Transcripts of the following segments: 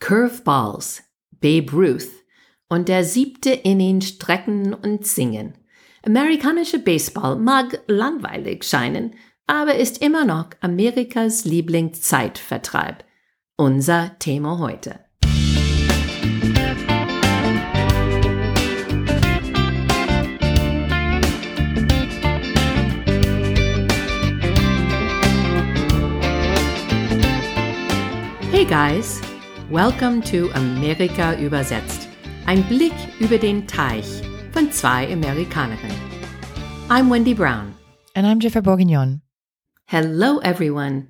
Curveballs, Babe Ruth und der siebte Inning strecken und singen. Amerikanische Baseball mag langweilig scheinen, aber ist immer noch Amerikas Lieblingszeitvertreib. Unser Thema heute. Hey guys, welcome to Amerika übersetzt. Ein Blick über den Teich von zwei Amerikanerinnen. I'm Wendy Brown. And I'm Jennifer Bourguignon. Hello everyone.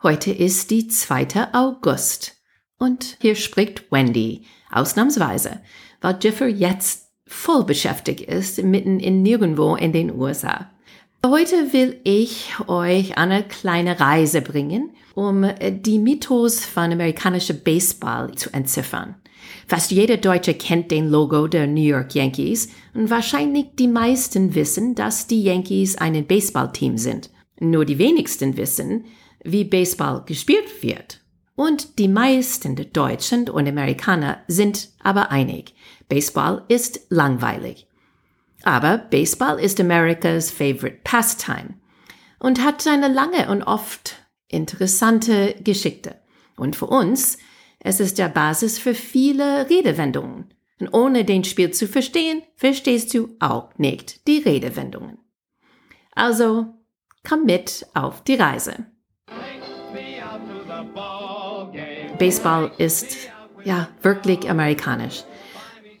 Heute ist die 2. August. Und hier spricht Wendy. Ausnahmsweise, weil Jiffer jetzt voll beschäftigt ist, mitten in nirgendwo in den USA. Heute will ich euch eine kleine Reise bringen, um äh, die Mythos von amerikanischer Baseball zu entziffern. Fast jeder Deutsche kennt den Logo der New York Yankees und wahrscheinlich die meisten wissen, dass die Yankees ein Baseballteam sind. Nur die wenigsten wissen, wie Baseball gespielt wird. Und die meisten Deutschen und Amerikaner sind aber einig. Baseball ist langweilig. Aber Baseball ist Amerikas favorite pastime und hat eine lange und oft interessante Geschichte. Und für uns, es ist der Basis für viele Redewendungen. Und ohne den Spiel zu verstehen, verstehst du auch nicht die Redewendungen. Also, komm mit auf die Reise. Baseball ist ja wirklich amerikanisch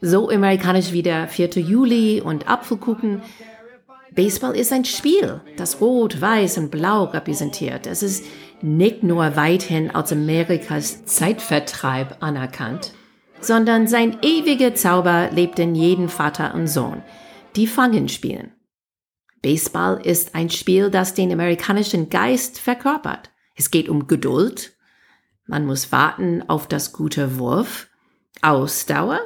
so amerikanisch wie der 4. Juli und Apfelkuchen. Baseball ist ein Spiel, das Rot, Weiß und Blau repräsentiert. Es ist nicht nur weithin als Amerikas Zeitvertreib anerkannt, sondern sein ewiger Zauber lebt in jedem Vater und Sohn, die Fangen spielen. Baseball ist ein Spiel, das den amerikanischen Geist verkörpert. Es geht um Geduld. Man muss warten auf das gute Wurf, Ausdauer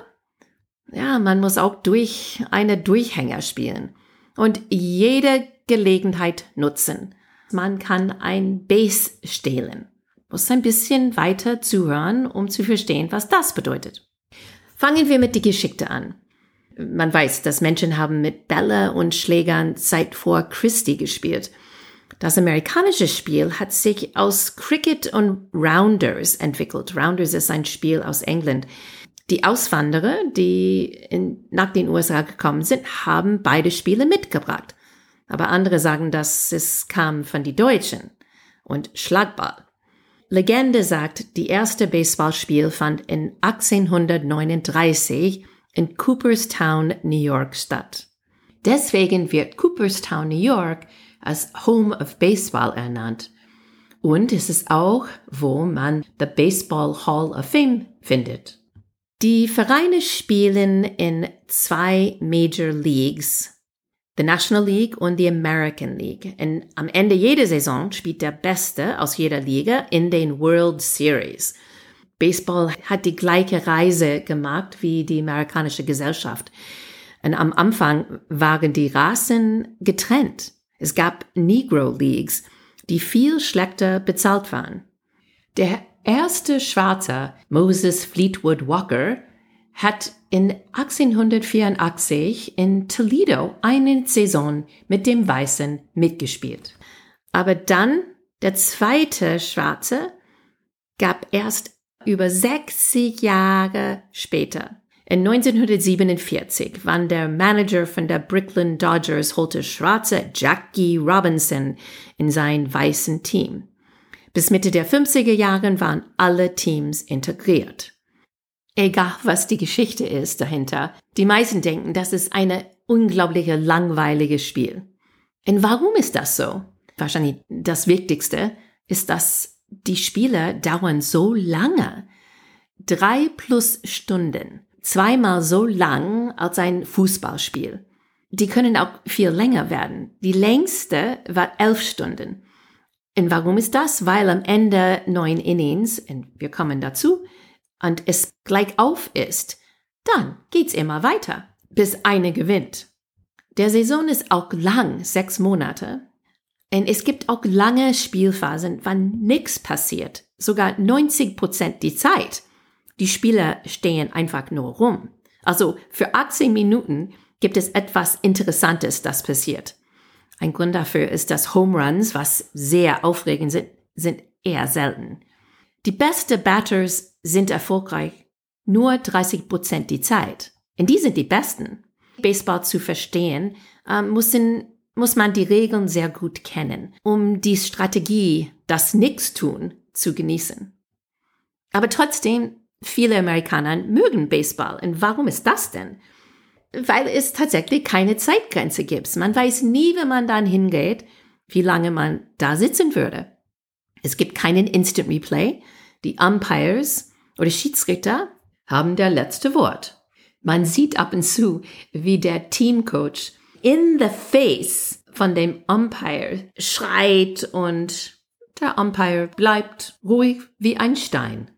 ja, man muss auch durch eine Durchhänger spielen und jede Gelegenheit nutzen. Man kann ein Base stehlen. Muss ein bisschen weiter zuhören, um zu verstehen, was das bedeutet. Fangen wir mit die Geschichte an. Man weiß, dass Menschen haben mit Bälle und Schlägern seit vor Christi gespielt. Das amerikanische Spiel hat sich aus Cricket und Rounders entwickelt. Rounders ist ein Spiel aus England. Die Auswanderer, die in, nach den USA gekommen sind, haben beide Spiele mitgebracht. Aber andere sagen, dass es kam von die Deutschen und Schlagball. Legende sagt, die erste Baseballspiel fand in 1839 in Cooperstown, New York statt. Deswegen wird Cooperstown, New York als Home of Baseball ernannt. Und es ist auch, wo man the Baseball Hall of Fame findet. Die Vereine spielen in zwei Major Leagues, the National League und die American League. Und am Ende jeder Saison spielt der Beste aus jeder Liga in den World Series. Baseball hat die gleiche Reise gemacht wie die amerikanische Gesellschaft. Und am Anfang waren die Rassen getrennt. Es gab Negro Leagues, die viel schlechter bezahlt waren. Der erste Schwarze, Moses Fleetwood Walker, hat in 1884 in Toledo eine Saison mit dem Weißen mitgespielt. Aber dann der zweite Schwarze gab erst über 60 Jahre später. In 1947 wann der Manager von der Brooklyn Dodgers holte Schwarze Jackie Robinson in sein weißen Team. Bis Mitte der 50er Jahren waren alle Teams integriert. Egal, was die Geschichte ist dahinter, die meisten denken, das ist eine unglaubliche langweilige Spiel. Und warum ist das so? Wahrscheinlich das Wichtigste ist, dass die Spiele dauern so lange. Drei plus Stunden. Zweimal so lang als ein Fußballspiel. Die können auch viel länger werden. Die längste war elf Stunden. Und warum ist das? Weil am Ende neun Innings, und wir kommen dazu, und es gleich auf ist, dann geht's immer weiter, bis eine gewinnt. Der Saison ist auch lang, sechs Monate. Und es gibt auch lange Spielphasen, wann nichts passiert, sogar 90 Prozent die Zeit. Die Spieler stehen einfach nur rum. Also für 18 Minuten gibt es etwas Interessantes, das passiert. Ein Grund dafür ist, dass Home Runs, was sehr aufregend sind, sind eher selten. Die besten Batters sind erfolgreich nur 30 Prozent die Zeit. Und die sind die besten. Baseball zu verstehen, äh, müssen, muss man die Regeln sehr gut kennen, um die Strategie, das Nichtstun, zu genießen. Aber trotzdem, viele Amerikaner mögen Baseball. Und warum ist das denn? Weil es tatsächlich keine Zeitgrenze gibt. Man weiß nie, wenn man dann hingeht, wie lange man da sitzen würde. Es gibt keinen Instant Replay. Die Umpires oder Schiedsrichter haben der letzte Wort. Man sieht ab und zu, wie der Teamcoach in the face von dem Umpire schreit und der Umpire bleibt ruhig wie ein Stein.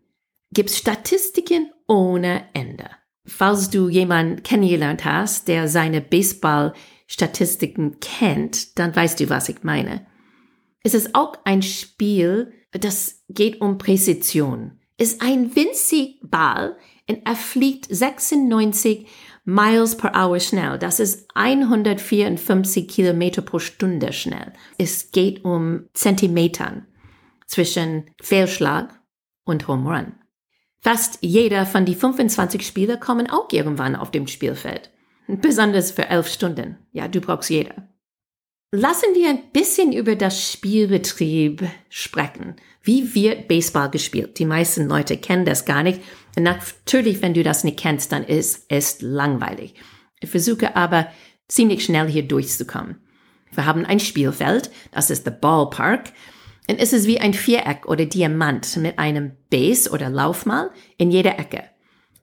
Gibt's Statistiken ohne Ende. Falls du jemanden kennengelernt hast, der seine Baseball-Statistiken kennt, dann weißt du, was ich meine. Es ist auch ein Spiel, das geht um Präzision. Es ist ein winzig Ball und er fliegt 96 Miles per Hour schnell. Das ist 154 Kilometer pro Stunde schnell. Es geht um Zentimetern zwischen Fehlschlag und Home Run. Fast jeder von die 25 Spieler kommen auch irgendwann auf dem Spielfeld. Besonders für elf Stunden. Ja, du brauchst jeder. Lassen wir ein bisschen über das Spielbetrieb sprechen. Wie wird Baseball gespielt? Die meisten Leute kennen das gar nicht. Und natürlich, wenn du das nicht kennst, dann ist es langweilig. Ich versuche aber ziemlich schnell hier durchzukommen. Wir haben ein Spielfeld, das ist der Ballpark. Es ist wie ein Viereck oder Diamant mit einem Base oder Laufmal in jeder Ecke.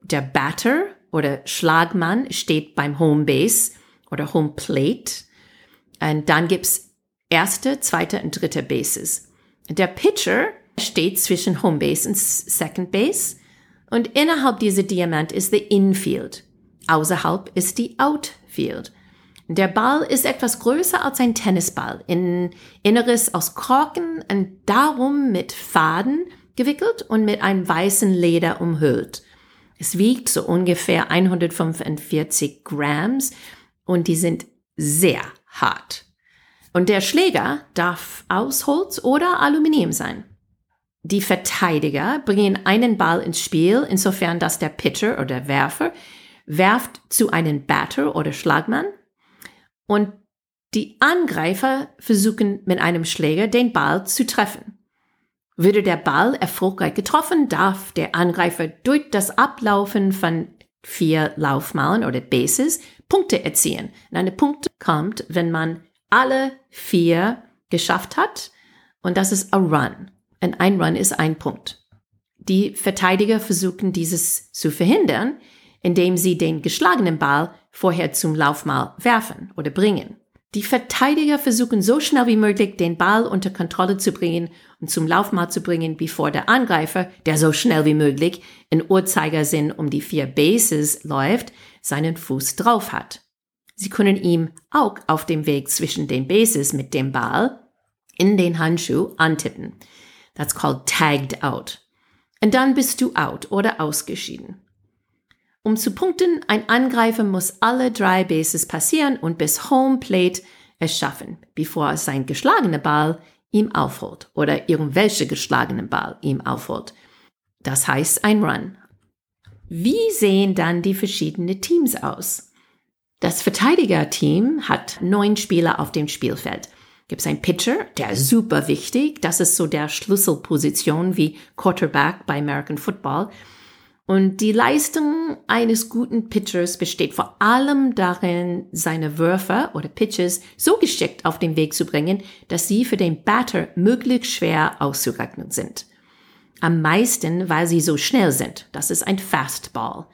Der Batter oder Schlagmann steht beim Home Base oder Home Plate und dann gibt's erste, zweite und dritte Bases. Der Pitcher steht zwischen Home Base und Second Base und innerhalb dieser Diamant ist der Infield. Außerhalb ist die Outfield. Der Ball ist etwas größer als ein Tennisball, in Inneres aus Korken und darum mit Faden gewickelt und mit einem weißen Leder umhüllt. Es wiegt so ungefähr 145 Grams und die sind sehr hart. Und der Schläger darf aus Holz oder Aluminium sein. Die Verteidiger bringen einen Ball ins Spiel, insofern dass der Pitcher oder Werfer werft zu einem Batter oder Schlagmann und die Angreifer versuchen mit einem Schläger den Ball zu treffen. Würde der Ball erfolgreich getroffen, darf der Angreifer durch das Ablaufen von vier Laufmalen oder Bases Punkte erzielen. Und eine Punkt kommt, wenn man alle vier geschafft hat. Und das ist a Run. Und ein Run ist ein Punkt. Die Verteidiger versuchen dieses zu verhindern, indem sie den geschlagenen Ball vorher zum Laufmal werfen oder bringen. Die Verteidiger versuchen so schnell wie möglich den Ball unter Kontrolle zu bringen und zum Laufmal zu bringen, bevor der Angreifer, der so schnell wie möglich in Uhrzeigersinn um die vier Bases läuft, seinen Fuß drauf hat. Sie können ihm auch auf dem Weg zwischen den Bases mit dem Ball in den Handschuh antippen. That's called tagged out. Und dann bist du out oder ausgeschieden. Um zu punkten, ein Angreifer muss alle drei Bases passieren und bis Home Plate es schaffen, bevor sein geschlagener Ball ihm aufholt oder irgendwelche geschlagenen Ball ihm aufholt. Das heißt ein Run. Wie sehen dann die verschiedenen Teams aus? Das Verteidigerteam hat neun Spieler auf dem Spielfeld. Gibt es einen Pitcher, der ist super wichtig. Das ist so der Schlüsselposition wie Quarterback bei American Football. Und die Leistung eines guten Pitchers besteht vor allem darin, seine Würfe oder Pitches so geschickt auf den Weg zu bringen, dass sie für den Batter möglichst schwer auszurechnen sind. Am meisten, weil sie so schnell sind. Das ist ein Fastball.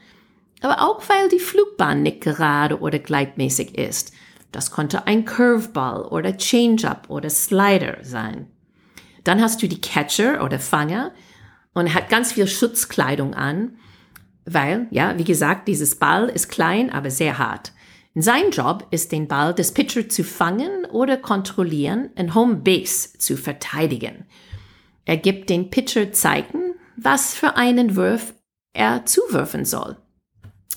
Aber auch weil die Flugbahn nicht gerade oder gleitmäßig ist. Das konnte ein Curveball oder Changeup oder Slider sein. Dann hast du die Catcher oder Fanger und hat ganz viel Schutzkleidung an, weil, ja, wie gesagt, dieses Ball ist klein, aber sehr hart. Sein Job ist, den Ball des Pitcher zu fangen oder kontrollieren in Home Base zu verteidigen. Er gibt den Pitcher Zeichen, was für einen Wurf er zuwürfen soll.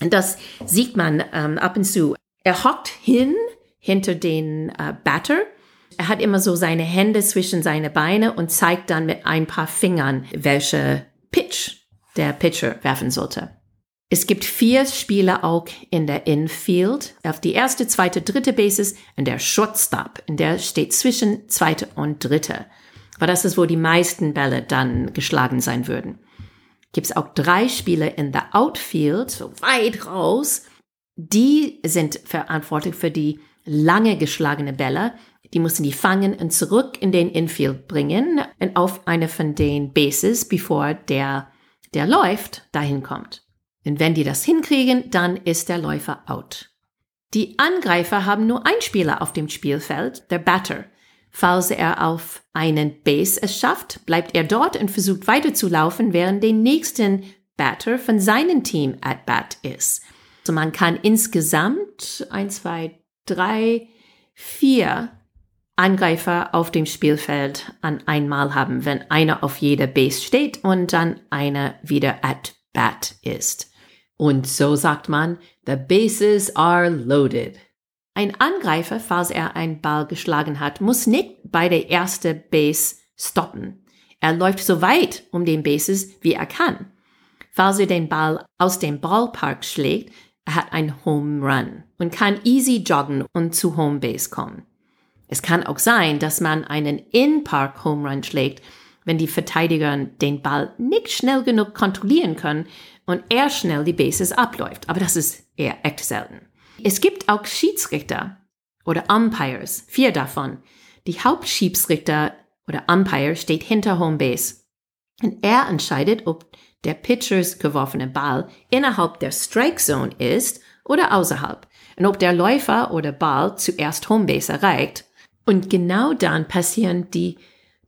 Und das sieht man ähm, ab und zu. Er hockt hin hinter den äh, Batter. Er hat immer so seine Hände zwischen seine Beine und zeigt dann mit ein paar Fingern, welche Pitch der Pitcher werfen sollte. Es gibt vier Spieler auch in der Infield. Auf die erste, zweite, dritte Bases und der Shortstop. In der steht zwischen zweite und dritte. Aber das ist, wo die meisten Bälle dann geschlagen sein würden. Gibt es auch drei Spieler in der Outfield, so weit raus. Die sind verantwortlich für die lange geschlagene Bälle. Die mussten die fangen und zurück in den Infield bringen und auf eine von den Bases, bevor der, der läuft, dahin kommt. Und wenn die das hinkriegen, dann ist der Läufer out. Die Angreifer haben nur einen Spieler auf dem Spielfeld, der Batter. Falls er auf einen Base es schafft, bleibt er dort und versucht weiterzulaufen, während der nächsten Batter von seinem Team at bat ist. So man kann insgesamt eins, zwei, drei, vier Angreifer auf dem Spielfeld an einmal haben, wenn einer auf jeder Base steht und dann einer wieder at bat ist. Und so sagt man, the bases are loaded. Ein Angreifer, falls er einen Ball geschlagen hat, muss nicht bei der ersten Base stoppen. Er läuft so weit um den Bases, wie er kann. Falls er den Ball aus dem Ballpark schlägt, er hat ein Home Run und kann easy joggen und zu Home Base kommen. Es kann auch sein, dass man einen In-Park Home Run schlägt, wenn die Verteidiger den Ball nicht schnell genug kontrollieren können und er schnell die Bases abläuft. Aber das ist eher echt selten. Es gibt auch Schiedsrichter oder Umpires, vier davon. Die Hauptschiedsrichter oder Umpire steht hinter Home Base. Und er entscheidet, ob der Pitchers geworfene Ball innerhalb der Strike Zone ist oder außerhalb. Und ob der Läufer oder Ball zuerst Home Base erreicht. Und genau dann passieren die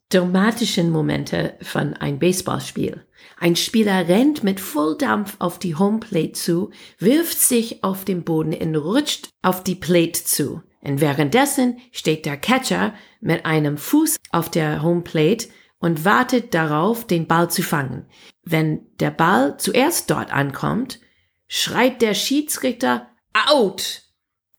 dramatischen Momente von ein Baseballspiel. Ein Spieler rennt mit Volldampf auf die Homeplate zu, wirft sich auf den Boden und rutscht auf die Plate zu. Und währenddessen steht der Catcher mit einem Fuß auf der Homeplate und wartet darauf, den Ball zu fangen. Wenn der Ball zuerst dort ankommt, schreit der Schiedsrichter out.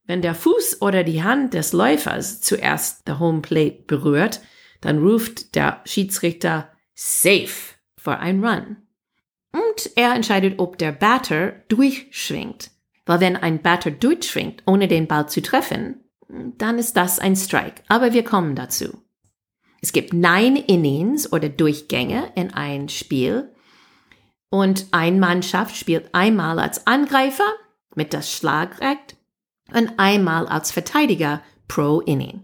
Wenn der Fuß oder die Hand des Läufers zuerst der Homeplate berührt, dann ruft der Schiedsrichter safe für ein Run. Und er entscheidet, ob der Batter durchschwingt. Weil wenn ein Batter durchschwingt, ohne den Ball zu treffen, dann ist das ein Strike. Aber wir kommen dazu. Es gibt neun Innings oder Durchgänge in ein Spiel. Und ein Mannschaft spielt einmal als Angreifer mit das Schlagrecht und einmal als Verteidiger pro Inning.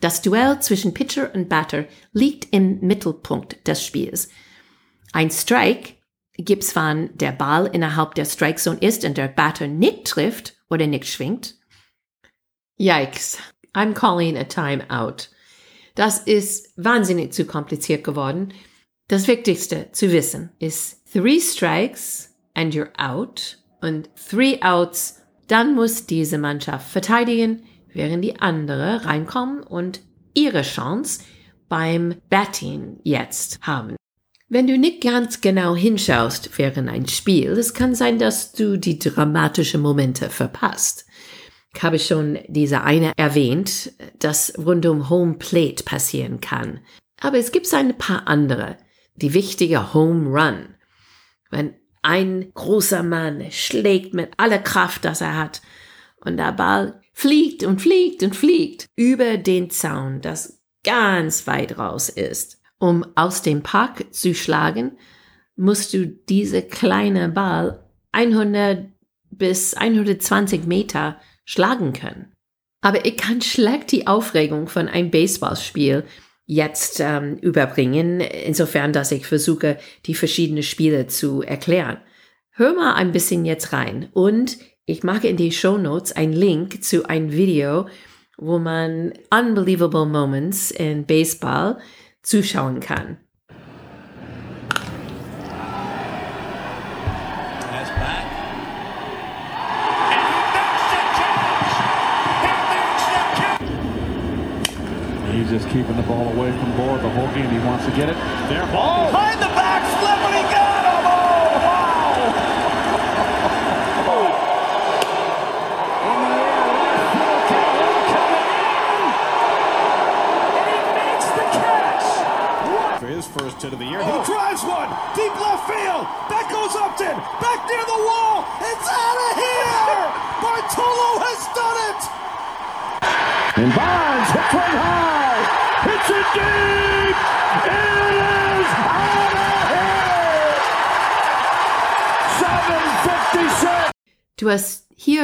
Das Duell zwischen Pitcher und Batter liegt im Mittelpunkt des Spiels. Ein Strike gibt's, wann der Ball innerhalb der Strike Zone ist und der Batter nicht trifft oder nicht schwingt. Yikes. I'm calling a timeout. Das ist wahnsinnig zu kompliziert geworden. Das Wichtigste zu wissen ist three strikes and you're out und three outs, dann muss diese Mannschaft verteidigen, während die andere reinkommen und ihre Chance beim Batting jetzt haben. Wenn du nicht ganz genau hinschaust während ein Spiel, es kann sein, dass du die dramatischen Momente verpasst. Ich habe schon diese eine erwähnt, das rund um Home Plate passieren kann. Aber es gibt ein paar andere. Die wichtige Home Run. Wenn ein großer Mann schlägt mit aller Kraft, das er hat, und der Ball fliegt und fliegt und fliegt über den Zaun, das ganz weit raus ist. Um aus dem Park zu schlagen, musst du diese kleine Ball 100 bis 120 Meter schlagen können. Aber ich kann schlecht die Aufregung von einem Baseballspiel jetzt ähm, überbringen, insofern, dass ich versuche, die verschiedenen Spiele zu erklären. Hör mal ein bisschen jetzt rein und ich mache in die Show Notes einen Link zu einem Video, wo man unbelievable moments in Baseball zuschauen kann. He's just keeping the ball away from Bohr the whole game. He wants to get it. Their ball. Behind the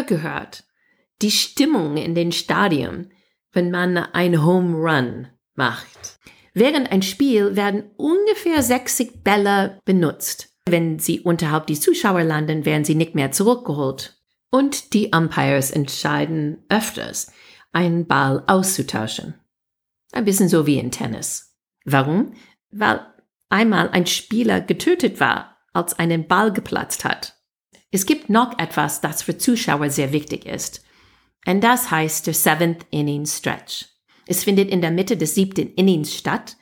gehört die Stimmung in den Stadien, wenn man ein Home Run macht. Während ein Spiel werden ungefähr 60 Bälle benutzt. Wenn sie unterhalb die Zuschauer landen, werden sie nicht mehr zurückgeholt. Und die Umpires entscheiden öfters, einen Ball auszutauschen. Ein bisschen so wie in Tennis. Warum? Weil einmal ein Spieler getötet war, als einen Ball geplatzt hat. Es gibt noch etwas, das für Zuschauer sehr wichtig ist. Und das heißt der Seventh Inning Stretch. Es findet in der Mitte des siebten Innings statt.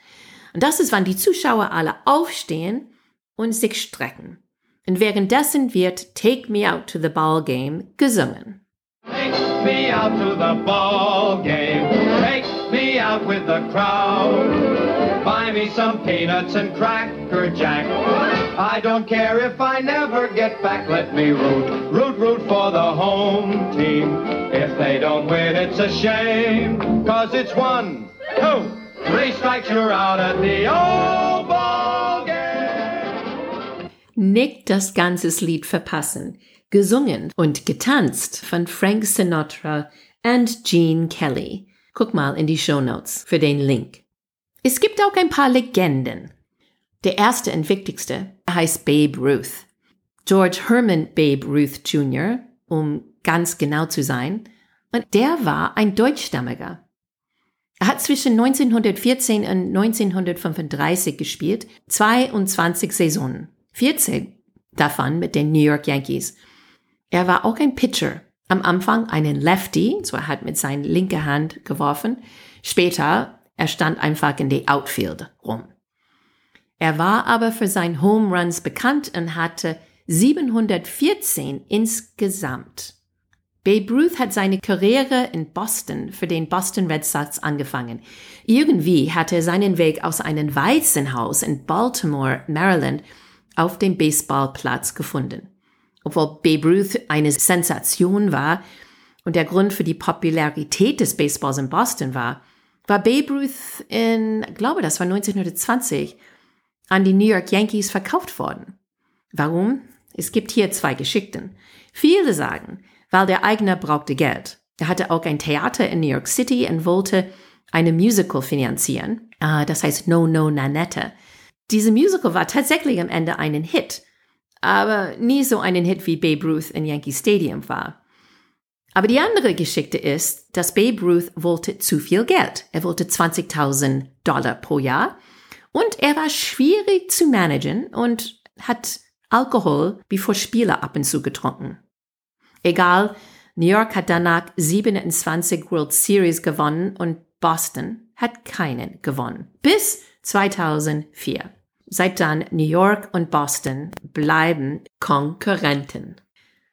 Und das ist, wann die Zuschauer alle aufstehen und sich strecken. Und währenddessen wird Take Me Out to the Ball Game gesungen. Take me out to the ball game. Take out with the crowd. Buy me some peanuts and cracker jack. I don't care if I never get back. Let me root, root, root for the home team. If they don't win, it's a shame. Cause it's one, two, three strikes, you're out at the old ball game. Nicht das ganze Lied verpassen. Gesungen und getanzt von Frank Sinatra und Gene Kelly. Guck mal in die Show Notes für den Link. Es gibt auch ein paar Legenden. Der erste und wichtigste heißt Babe Ruth. George Herman Babe Ruth Jr., um ganz genau zu sein, und der war ein Deutschstammiger. Er hat zwischen 1914 und 1935 gespielt, 22 Saisonen, 14 davon mit den New York Yankees. Er war auch ein Pitcher. Am Anfang einen Lefty, so er hat mit seiner linken Hand geworfen. Später, er stand einfach in die Outfield rum. Er war aber für seine Home Runs bekannt und hatte 714 insgesamt. Babe Ruth hat seine Karriere in Boston für den Boston Red Sox angefangen. Irgendwie hat er seinen Weg aus einem Waisenhaus in Baltimore, Maryland, auf dem Baseballplatz gefunden. Obwohl Babe Ruth eine Sensation war und der Grund für die Popularität des Baseballs in Boston war, war Babe Ruth in, glaube das war 1920, an die New York Yankees verkauft worden. Warum? Es gibt hier zwei Geschichten. Viele sagen, weil der Eigner brauchte Geld. Er hatte auch ein Theater in New York City und wollte eine Musical finanzieren. Uh, das heißt No No Nanette. Diese Musical war tatsächlich am Ende einen Hit, aber nie so einen Hit wie Babe Ruth in Yankee Stadium war. Aber die andere Geschichte ist, dass Babe Ruth wollte zu viel Geld. Er wollte 20.000 Dollar pro Jahr und er war schwierig zu managen und hat Alkohol bevor Spieler ab und zu getrunken. Egal, New York hat danach 27 World Series gewonnen und Boston hat keinen gewonnen. Bis 2004. Seit dann New York und Boston bleiben Konkurrenten.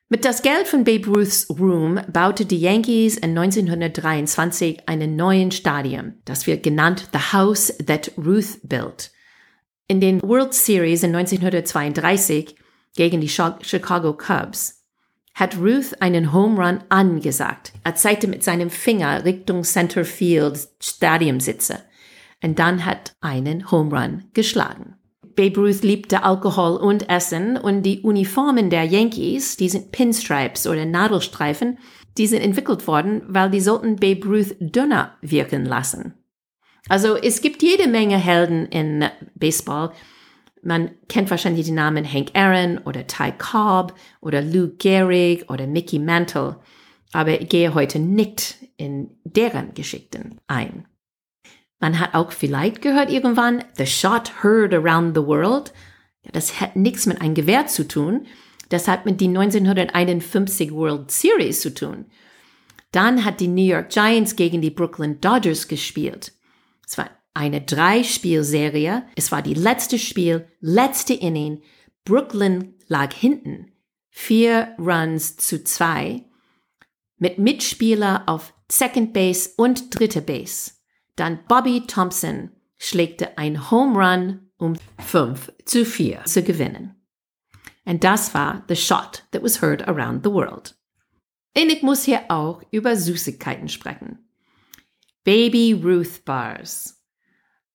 Mit das Geld von Babe Ruths Room baute die Yankees in 1923 einen neuen Stadion. Das wird genannt The House That Ruth Built. In den World Series in 1932 gegen die Chicago Cubs hat Ruth einen Home Run angesagt. Er zeigte mit seinem Finger Richtung Center Field Stadiumsitze und dann hat einen Home Run geschlagen. Babe Ruth liebte Alkohol und Essen und die Uniformen der Yankees, die sind Pinstripes oder Nadelstreifen, die sind entwickelt worden, weil die sollten Babe Ruth dünner wirken lassen. Also es gibt jede Menge Helden in Baseball. Man kennt wahrscheinlich die Namen Hank Aaron oder Ty Cobb oder Lou Gehrig oder Mickey Mantle. Aber ich gehe heute nicht in deren Geschichten ein. Man hat auch vielleicht gehört irgendwann, the shot heard around the world. Ja, das hat nichts mit einem Gewehr zu tun. Das hat mit die 1951 World Series zu tun. Dann hat die New York Giants gegen die Brooklyn Dodgers gespielt. Es war eine Drei-Spiel-Serie. Es war die letzte Spiel, letzte Inning. Brooklyn lag hinten. Vier Runs zu zwei. Mit Mitspieler auf Second Base und dritte Base. Dann Bobby Thompson schlägte ein Home Run, um 5 zu 4 zu gewinnen. And das war the shot that was heard around the world. Und ich muss hier auch über Süßigkeiten sprechen. Baby Ruth Bars.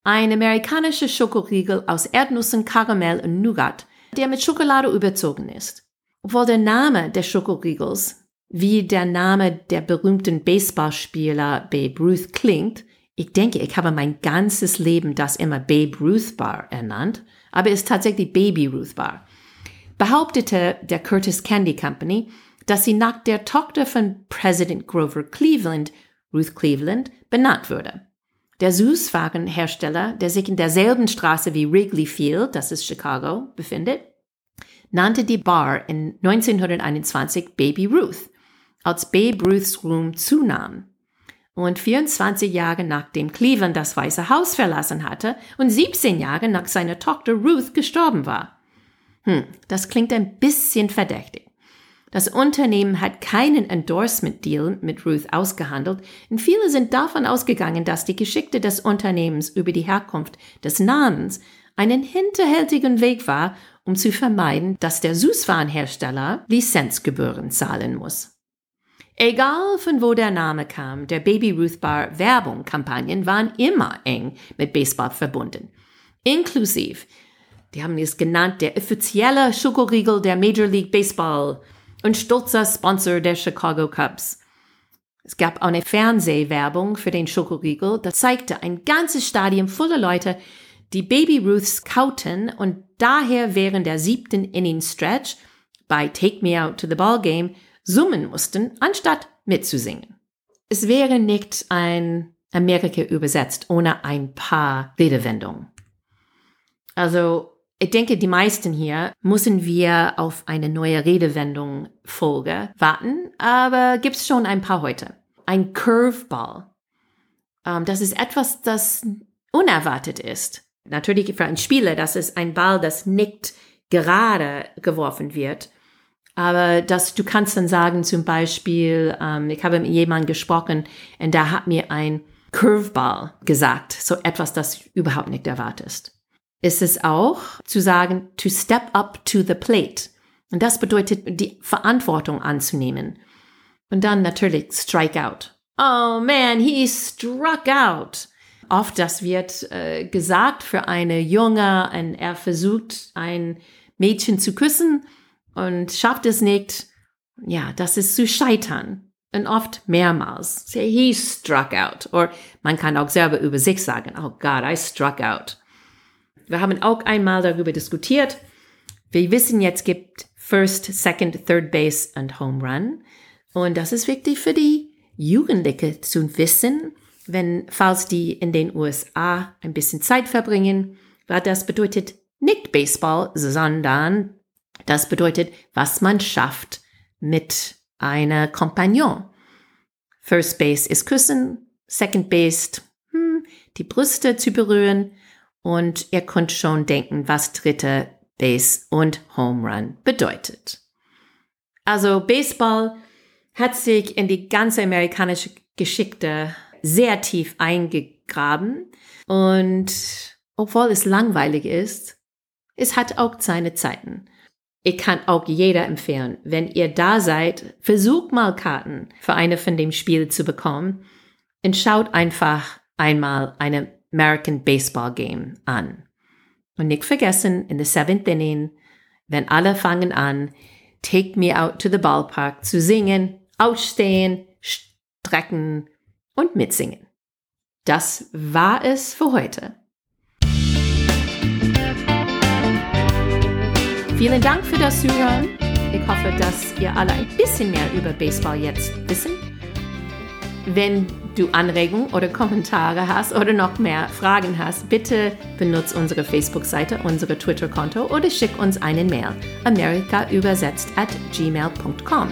Ein amerikanischer Schokoriegel aus Erdnüssen, Karamell und Nougat, der mit Schokolade überzogen ist. Obwohl der Name des Schokoriegels wie der Name der berühmten Baseballspieler Babe Ruth klingt, ich denke, ich habe mein ganzes Leben das immer Babe Ruth Bar ernannt, aber es ist tatsächlich Baby Ruth Bar. Behauptete der Curtis Candy Company, dass sie nach der Tochter von Präsident Grover Cleveland, Ruth Cleveland, benannt würde. Der Süßwarenhersteller, der sich in derselben Straße wie Wrigley Field, das ist Chicago, befindet, nannte die Bar in 1921 Baby Ruth, als Babe Ruths Ruhm zunahm. Und 24 Jahre nachdem Cleveland das Weiße Haus verlassen hatte und 17 Jahre nach seiner Tochter Ruth gestorben war. Hm, das klingt ein bisschen verdächtig. Das Unternehmen hat keinen Endorsement-Deal mit Ruth ausgehandelt und viele sind davon ausgegangen, dass die Geschichte des Unternehmens über die Herkunft des Namens einen hinterhältigen Weg war, um zu vermeiden, dass der Süßwarenhersteller Lizenzgebühren zahlen muss. Egal von wo der Name kam, der Baby Ruth Bar Werbung-Kampagnen waren immer eng mit Baseball verbunden. Inklusiv, die haben es genannt, der offizielle Schokoriegel der Major League Baseball und stolzer Sponsor der Chicago Cubs. Es gab auch eine Fernsehwerbung für den Schokoriegel, das zeigte ein ganzes Stadion voller Leute, die Baby Ruths kauten und daher während der siebten Inning Stretch bei Take Me Out to the Ball Game summen mussten, anstatt mitzusingen. Es wäre nicht ein Amerika übersetzt ohne ein paar Redewendungen. Also ich denke, die meisten hier müssen wir auf eine neue Redewendung Folge warten, aber gibt's schon ein paar heute. Ein Curveball. Ähm, das ist etwas, das unerwartet ist. Natürlich für einen Spieler, das ist ein Ball, das nicht gerade geworfen wird. Aber dass du kannst dann sagen, zum Beispiel, ähm, ich habe mit jemandem gesprochen und der hat mir ein Curveball gesagt, so etwas, das überhaupt nicht erwartest ist es auch zu sagen, to step up to the plate. Und das bedeutet, die Verantwortung anzunehmen. Und dann natürlich strike out. Oh man, he struck out. Oft das wird äh, gesagt für eine Junge, und er versucht ein Mädchen zu küssen und schafft es nicht. Ja, das ist zu scheitern. Und oft mehrmals. He struck out. Oder man kann auch selber über sich sagen, oh God, I struck out. Wir haben auch einmal darüber diskutiert. Wir wissen jetzt gibt First, Second, Third Base und Home Run. Und das ist wichtig für die Jugendliche zu wissen, wenn, falls die in den USA ein bisschen Zeit verbringen, weil das bedeutet nicht Baseball, sondern das bedeutet, was man schafft mit einer Kompagnon. First Base ist küssen, Second Base, hm, die Brüste zu berühren und ihr könnt schon denken, was dritte Base und Home Run bedeutet. Also Baseball hat sich in die ganze amerikanische Geschichte sehr tief eingegraben und obwohl es langweilig ist, es hat auch seine Zeiten. Ich kann auch jeder empfehlen, wenn ihr da seid, versucht mal Karten für eine von dem Spiel zu bekommen und schaut einfach einmal eine American Baseball Game an. Und nicht vergessen, in the seventh inning, wenn alle fangen an, Take Me Out to the Ballpark zu singen, ausstehen, strecken und mitsingen. Das war es für heute. Vielen Dank für das Zuhören. Ich hoffe, dass ihr alle ein bisschen mehr über Baseball jetzt wissen. Wenn du Anregungen oder Kommentare hast oder noch mehr Fragen hast, bitte benutze unsere Facebook-Seite, unsere Twitter-Konto oder schick uns eine Mail amerikaübersetzt at gmail.com.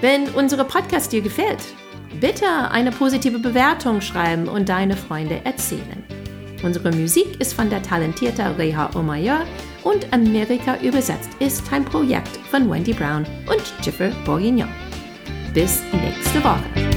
Wenn unsere Podcast dir gefällt, bitte eine positive Bewertung schreiben und deine Freunde erzählen. Unsere Musik ist von der talentierten Reha Omayor und Amerika übersetzt ist ein Projekt von Wendy Brown und Jiffer Bourguignon. Bis nächste Woche.